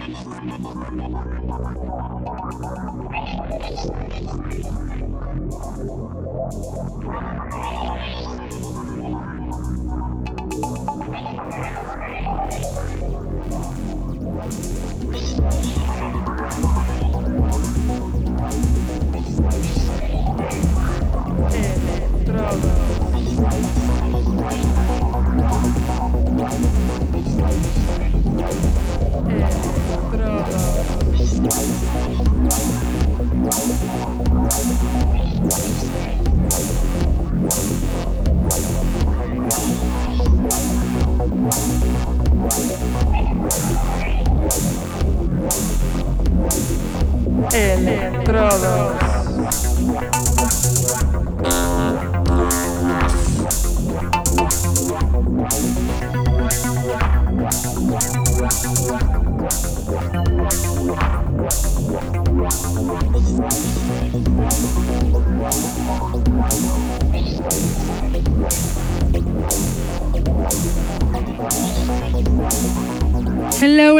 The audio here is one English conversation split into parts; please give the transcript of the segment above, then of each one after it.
Estrada. Electrodos.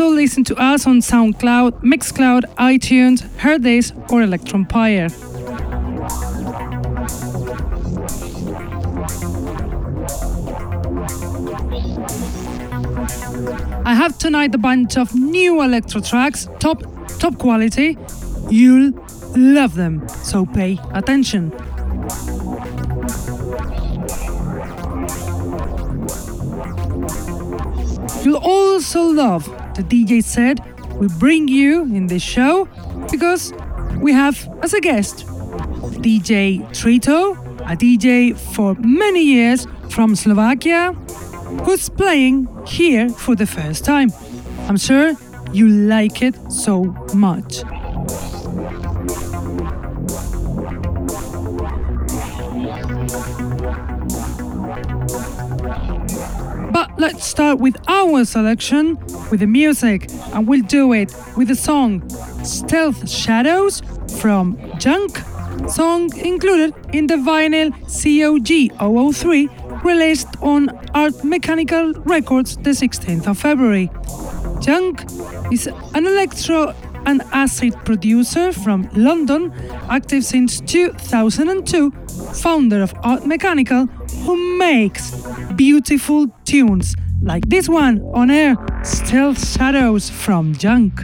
Also listen to us on SoundCloud, Mixcloud, iTunes, Hearthis, or Electronpire. I have tonight a bunch of new electro tracks, top top quality. You'll love them, so pay attention. You'll also love the DJ said, we bring you in this show because we have as a guest DJ Trito, a DJ for many years from Slovakia, who's playing here for the first time. I'm sure you like it so much. Let's start with our selection with the music, and we'll do it with the song Stealth Shadows from Junk, song included in the vinyl COG 003 released on Art Mechanical Records the 16th of February. Junk is an electro and acid producer from London, active since 2002, founder of Art Mechanical, who makes beautiful tunes like this one on air Stealth Shadows from Junk.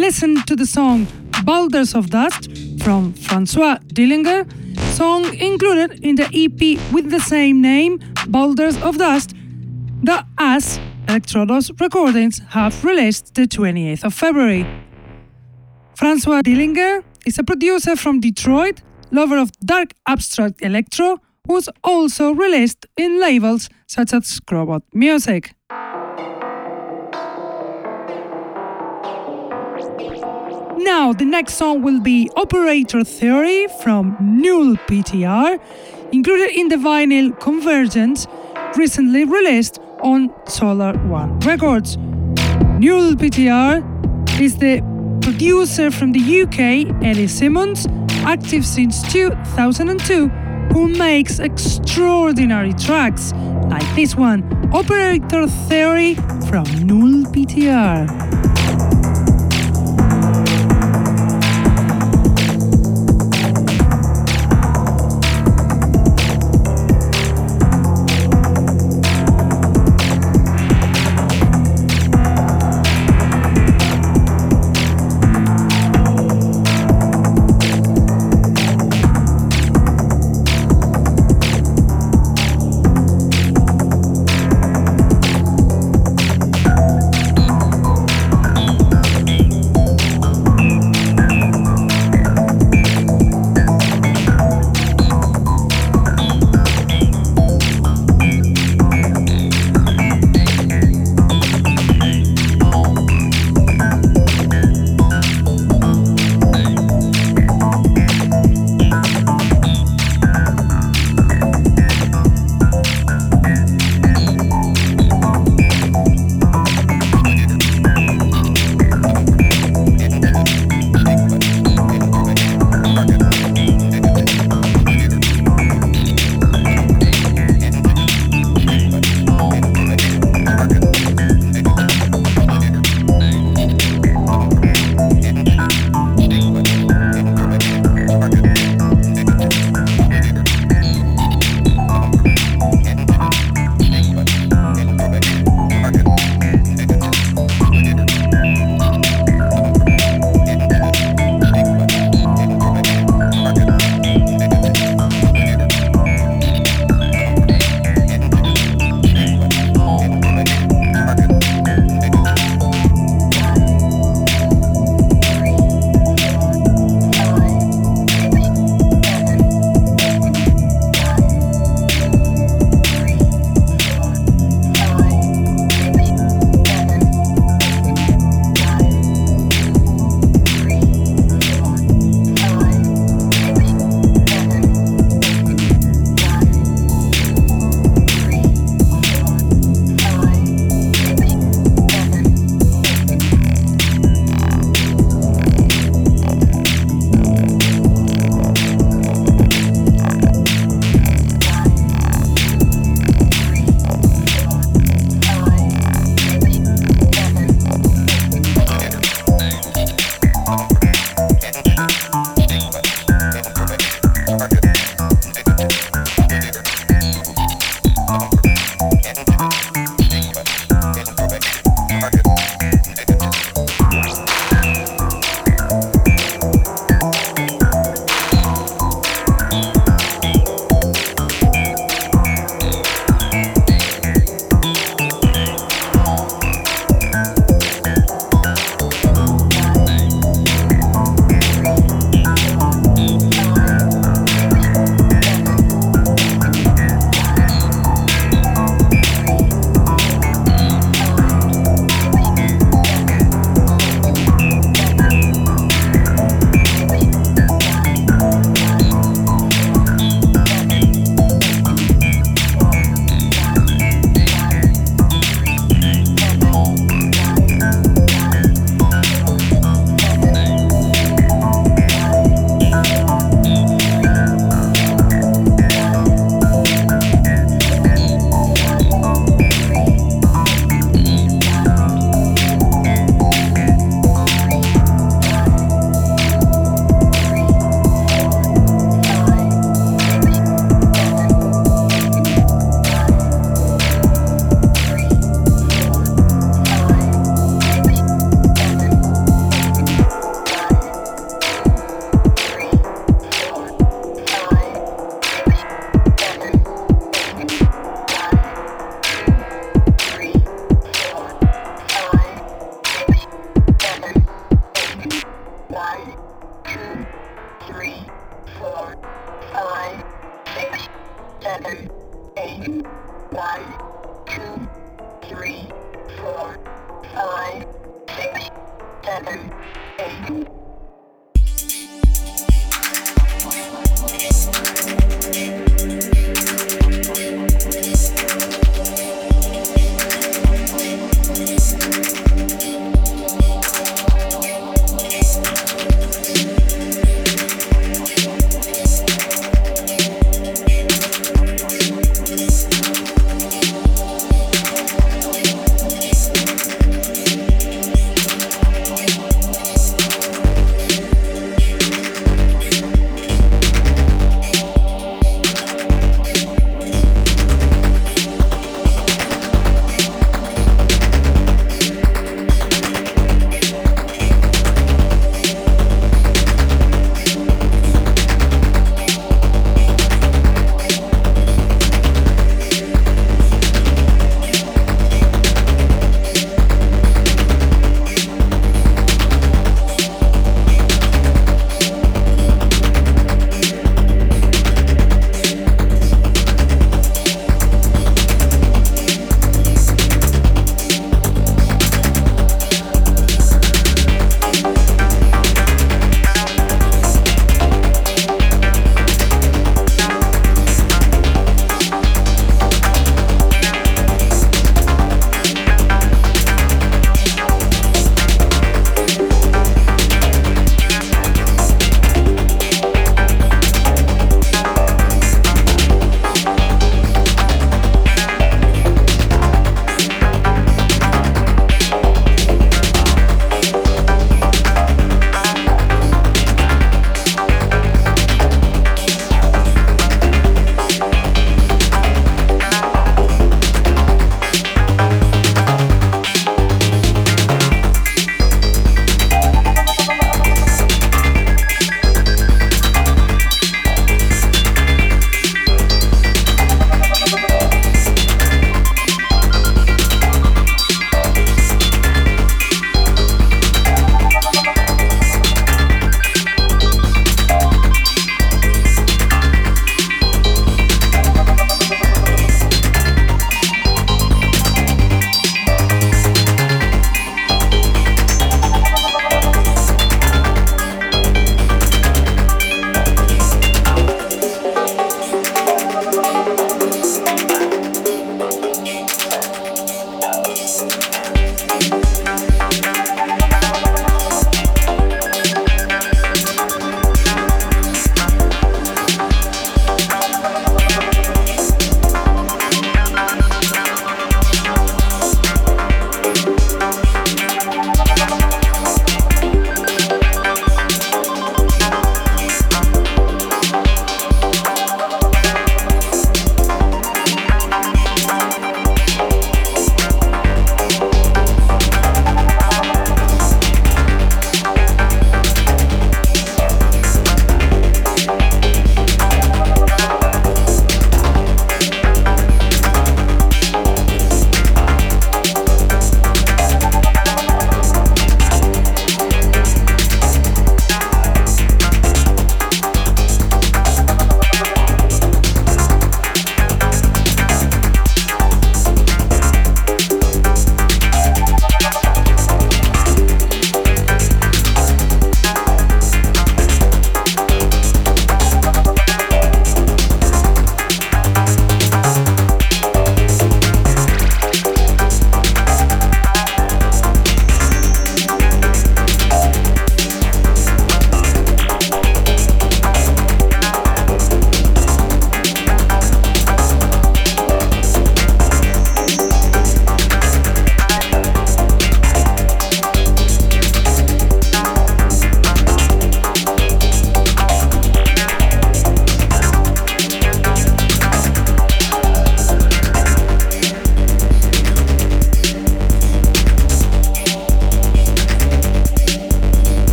Listen to the song Boulders of Dust from Francois Dillinger, song included in the EP with the same name, Boulders of Dust, that as Electrodos Recordings have released the 28th of February. Francois Dillinger is a producer from Detroit, lover of dark abstract electro, who's also released in labels such as Scrobot Music. Now, the next song will be Operator Theory from Null PTR, included in the vinyl Convergence, recently released on Solar One Records. Null PTR is the producer from the UK, Ellie Simmons, active since 2002, who makes extraordinary tracks like this one, Operator Theory from Null PTR.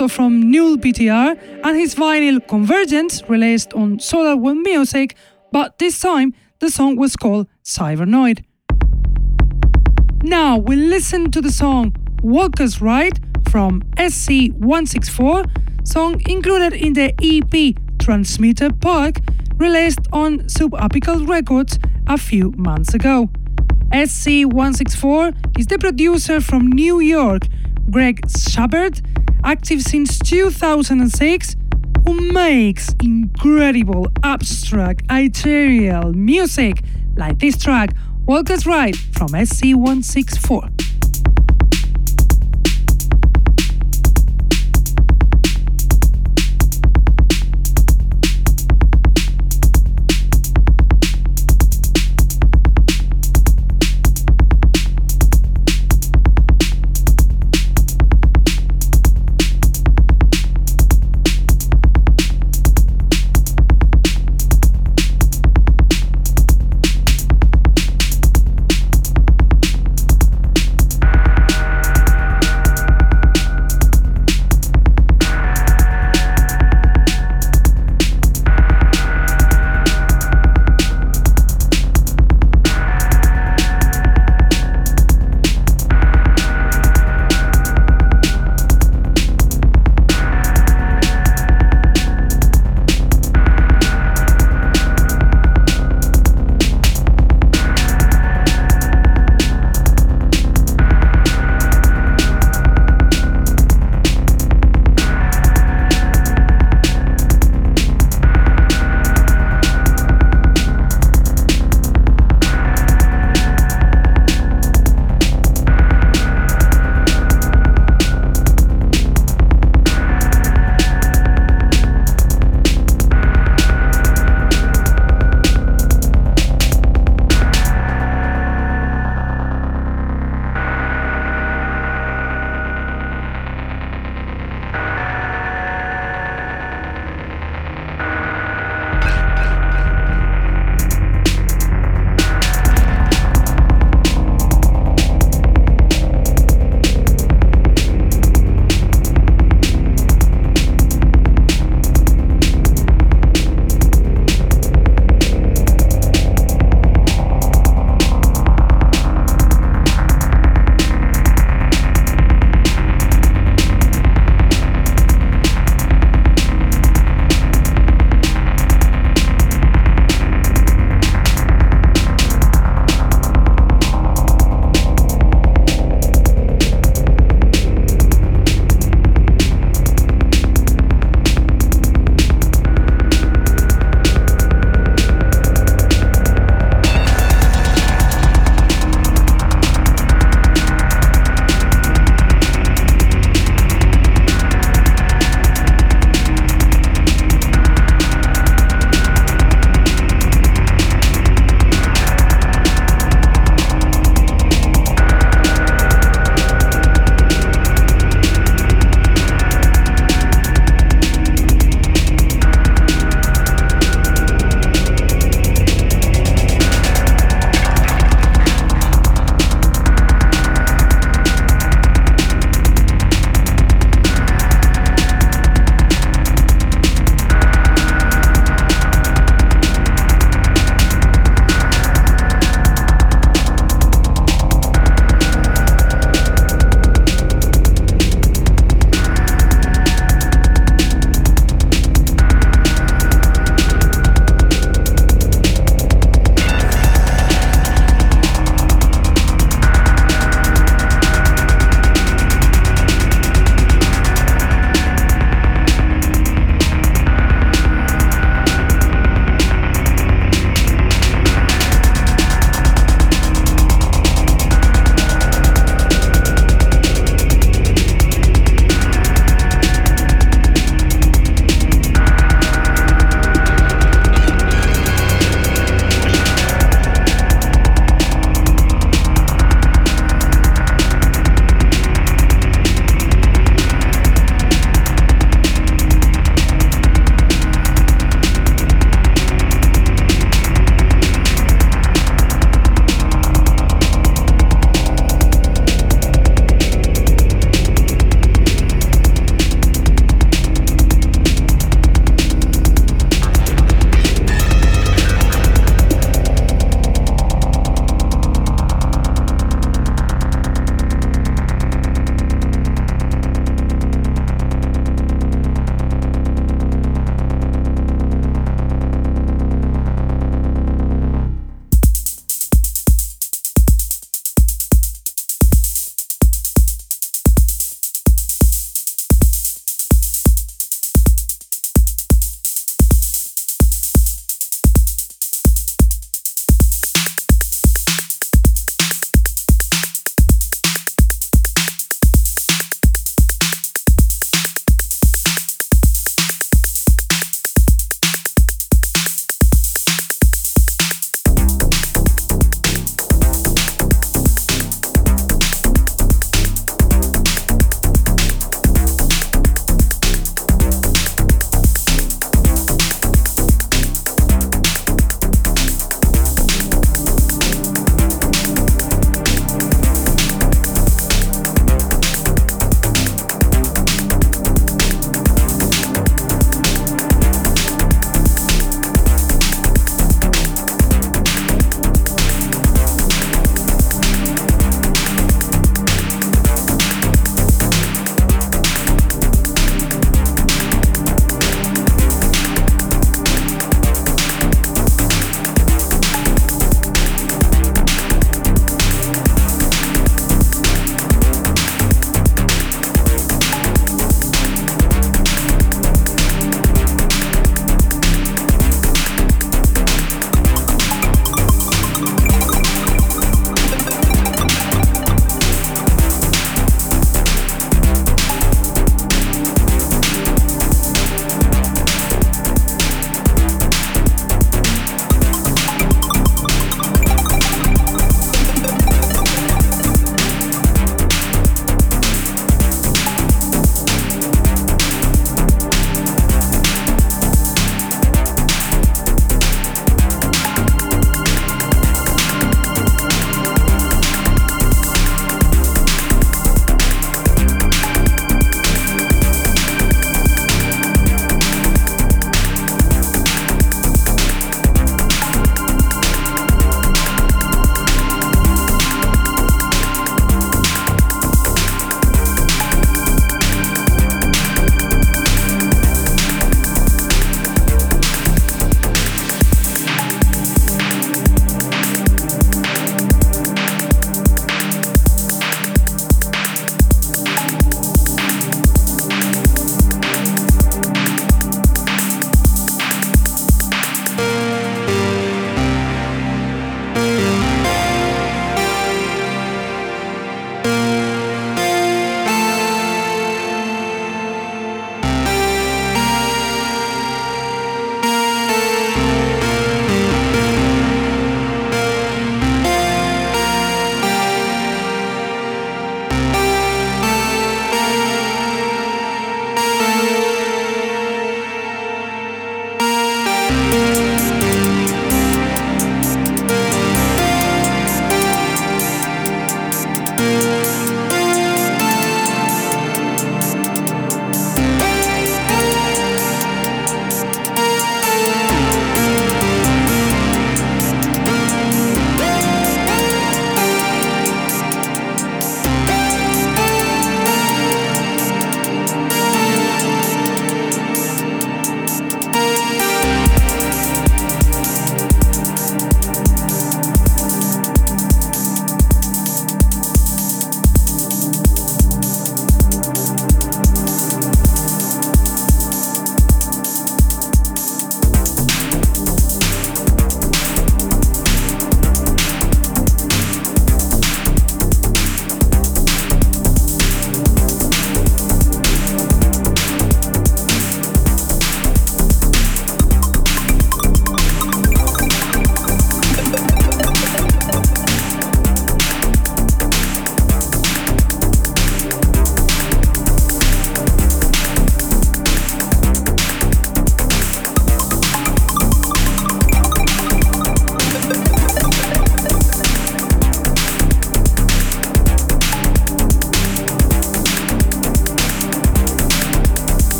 Also from Null PTR and his vinyl Convergence released on Solar One Music, but this time the song was called Cybernoid. Now we listen to the song Walker's Ride from SC164, song included in the EP Transmitter Park, released on Subapical Records a few months ago. SC164 is the producer from New York, Greg Shepard, active since 2006, who makes incredible abstract ethereal music like this track, Walker's Ride from SC164.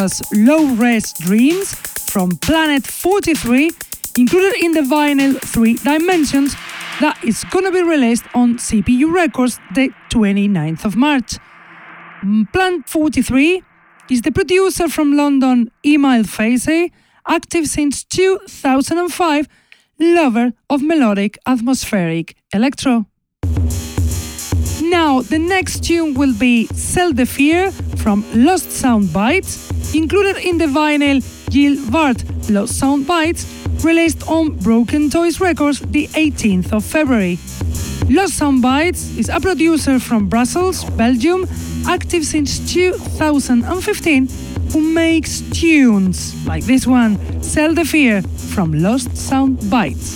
Was Low Res Dreams from Planet 43, included in the vinyl 3 Dimensions that is gonna be released on CPU Records the 29th of March. Mm, Planet 43 is the producer from London Emile Facey, active since 2005, lover of melodic atmospheric electro. Now, the next tune will be Sell the Fear from Lost Sound Bites, included in the vinyl Gil Vart Lost Sound Bites, released on Broken Toys Records the 18th of February. Lost Sound Bites is a producer from Brussels, Belgium, active since 2015, who makes tunes like this one, Sell the Fear from Lost Sound Bites.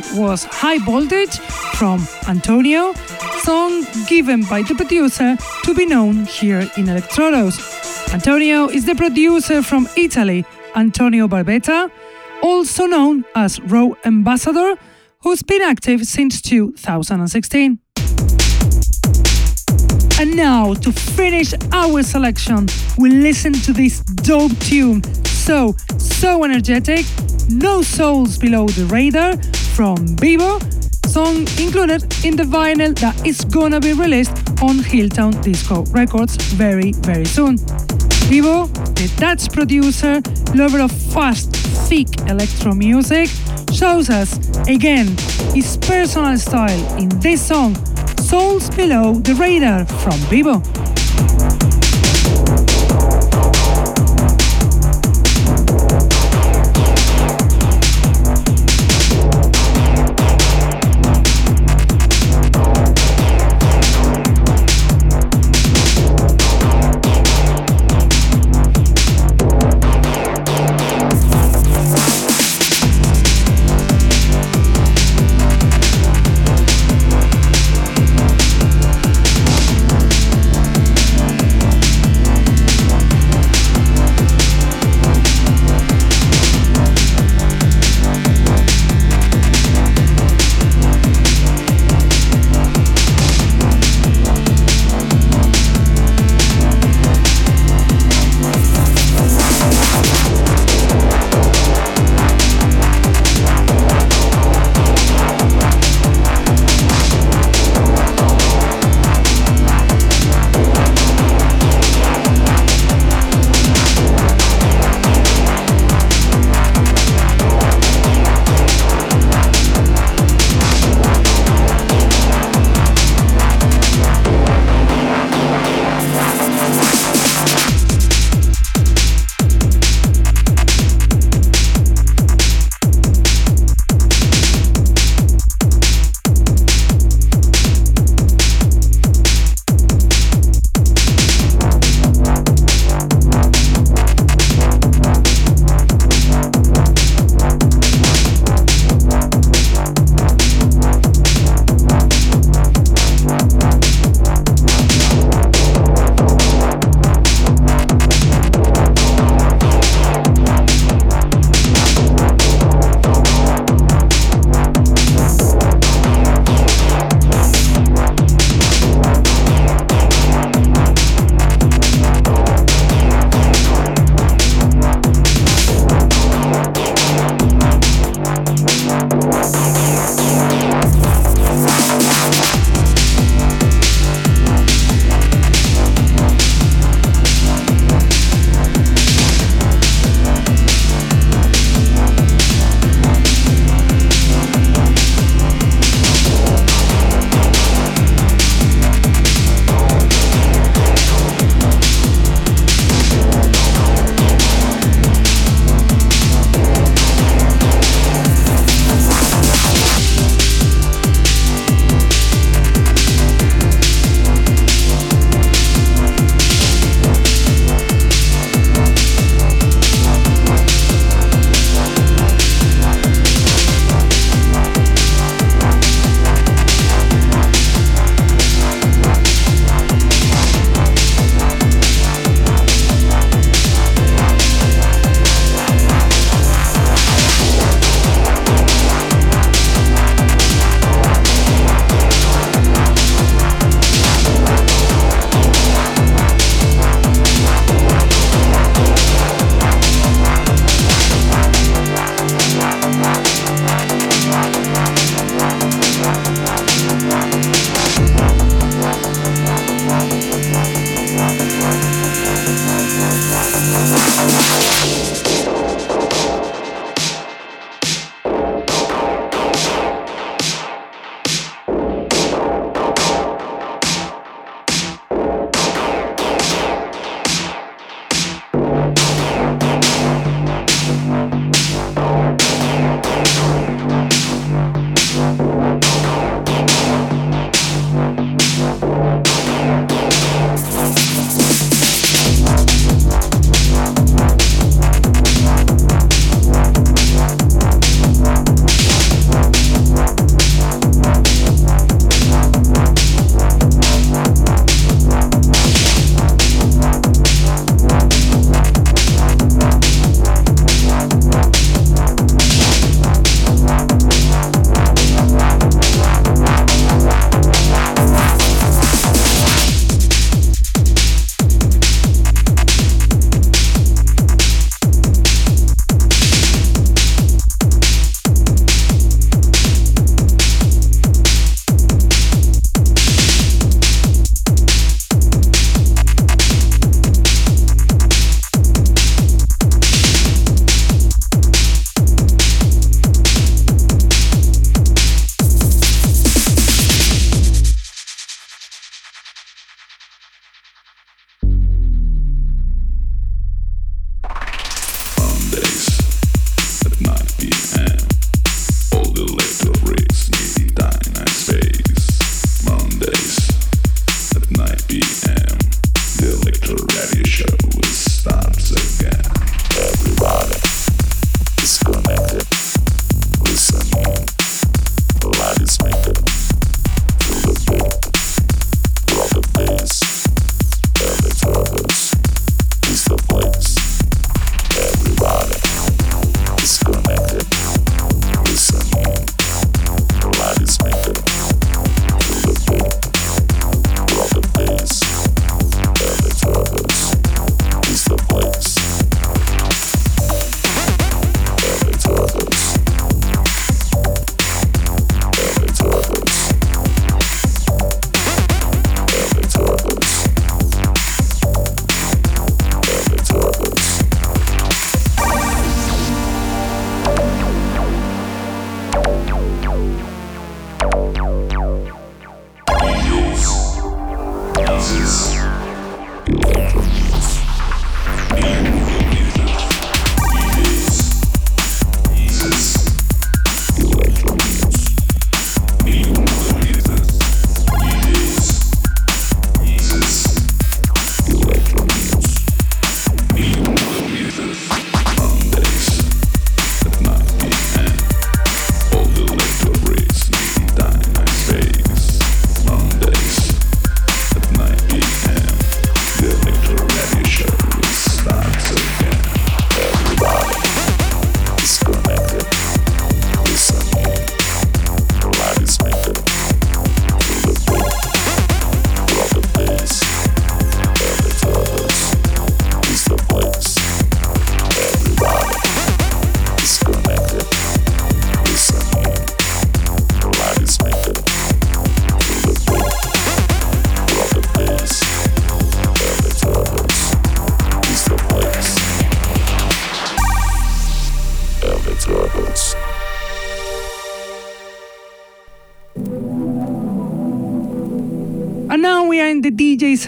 Track was High Voltage from Antonio, song given by the producer to be known here in Electrodos. Antonio is the producer from Italy, Antonio Barbetta, also known as Raw Ambassador, who's been active since 2016. And now, to finish our selection, we listen to this dope tune. So, so energetic, No Souls Below the Radar from Vivo, song included in the vinyl that is gonna be released on Hilltown Disco Records very, very soon. Vivo, the Dutch producer, lover of fast, thick electro music, shows us again his personal style in this song Souls Below the Radar from Vivo.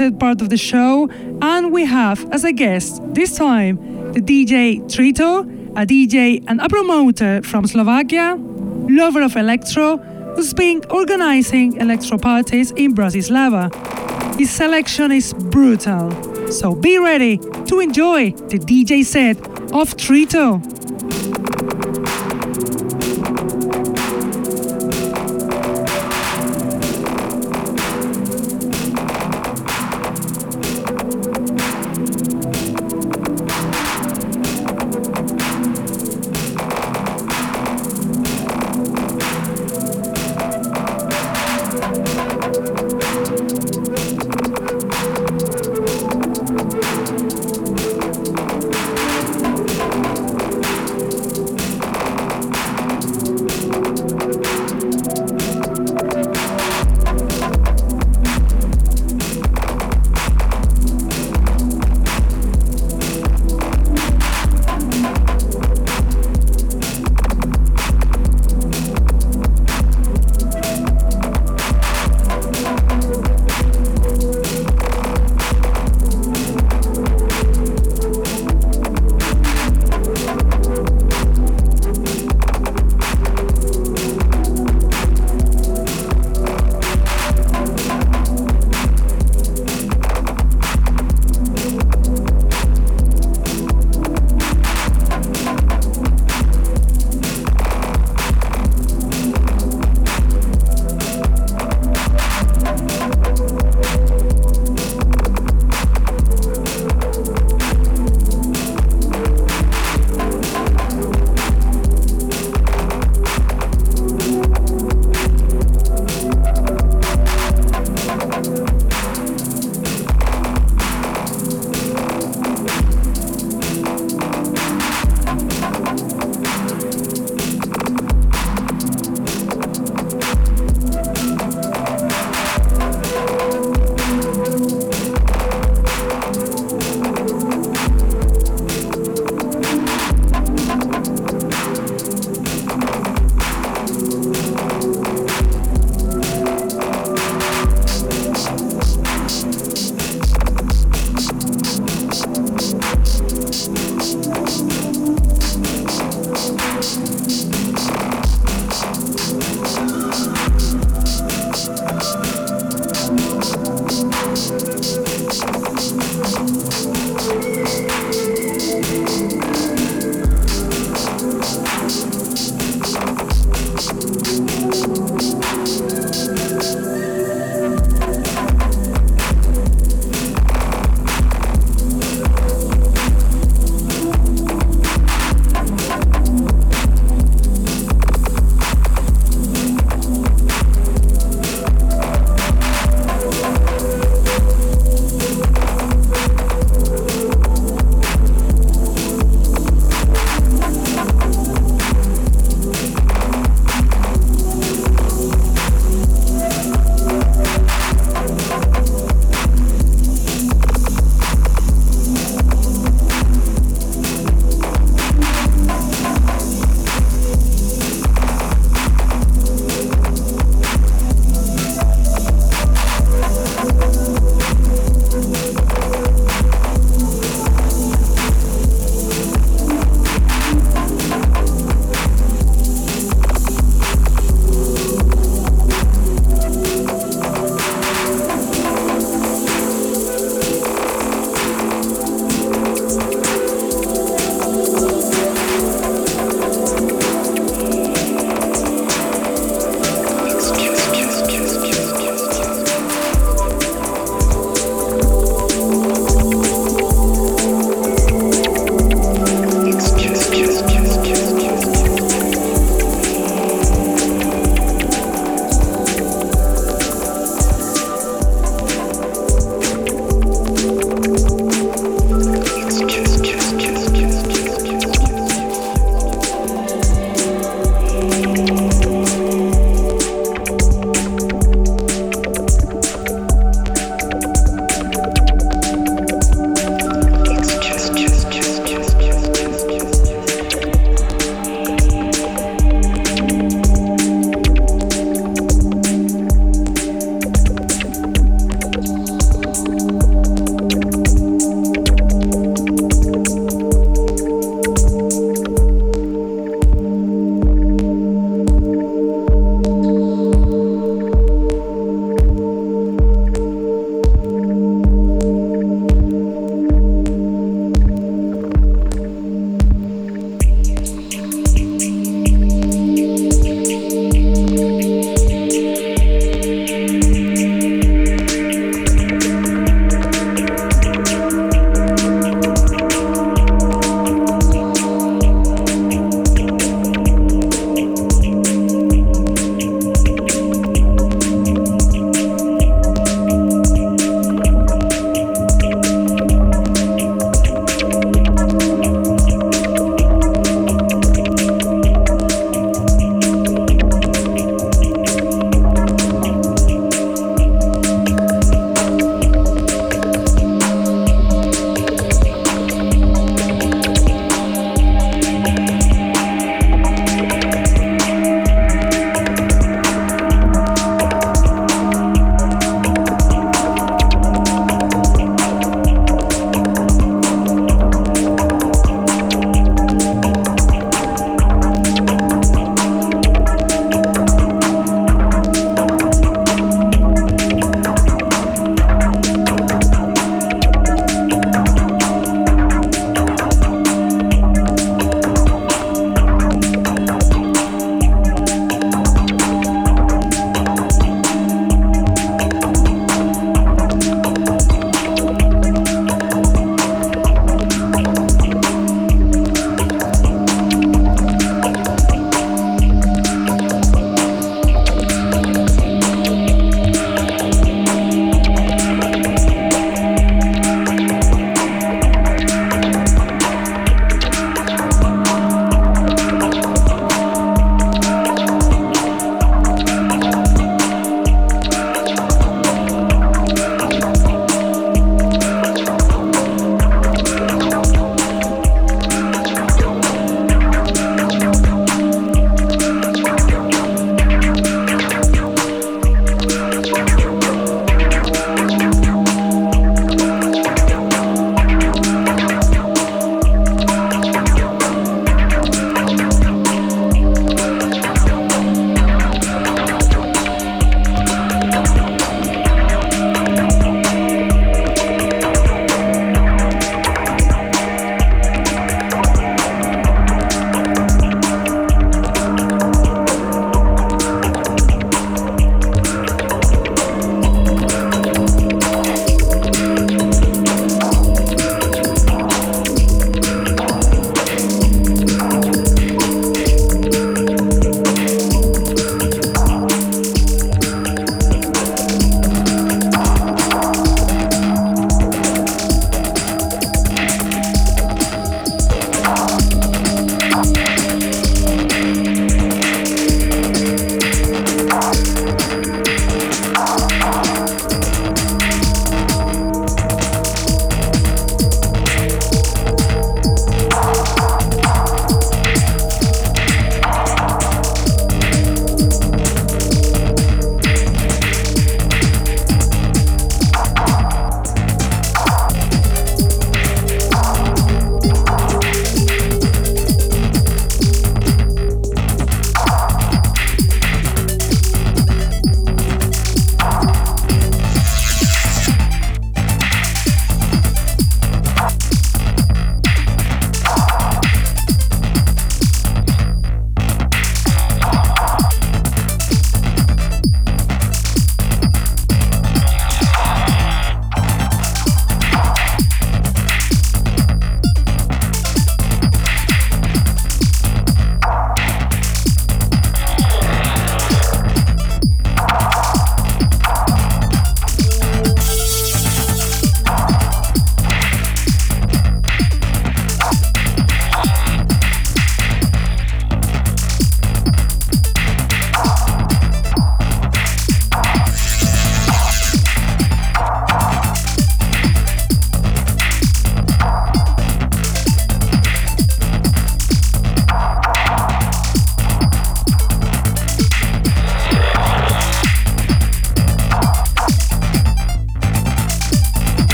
Set part of the show, and we have as a guest this time the DJ Trito, a DJ and a promoter from Slovakia, lover of electro, who's been organizing electro parties in Bratislava. His selection is brutal, so be ready to enjoy the DJ set of Trito.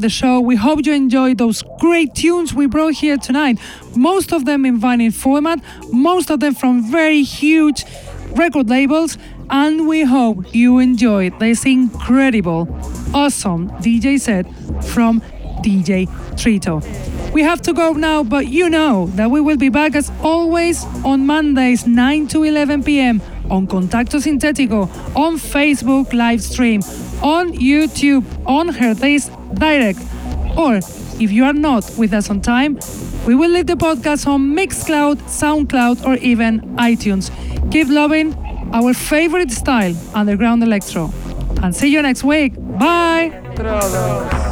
The show. We hope you enjoyed those great tunes we brought here tonight. Most of them in vinyl format, most of them from very huge record labels, and we hope you enjoyed this incredible, awesome DJ set from DJ Trito. We have to go now, but you know that we will be back as always on Mondays 9 to 11 p.m. on Contacto Sintético, on Facebook live stream, on YouTube, on Herdays Direct, or if you are not with us on time, we will leave the podcast on Mixcloud, SoundCloud, or even iTunes. Keep loving our favorite style, underground electro. And see you next week. Bye.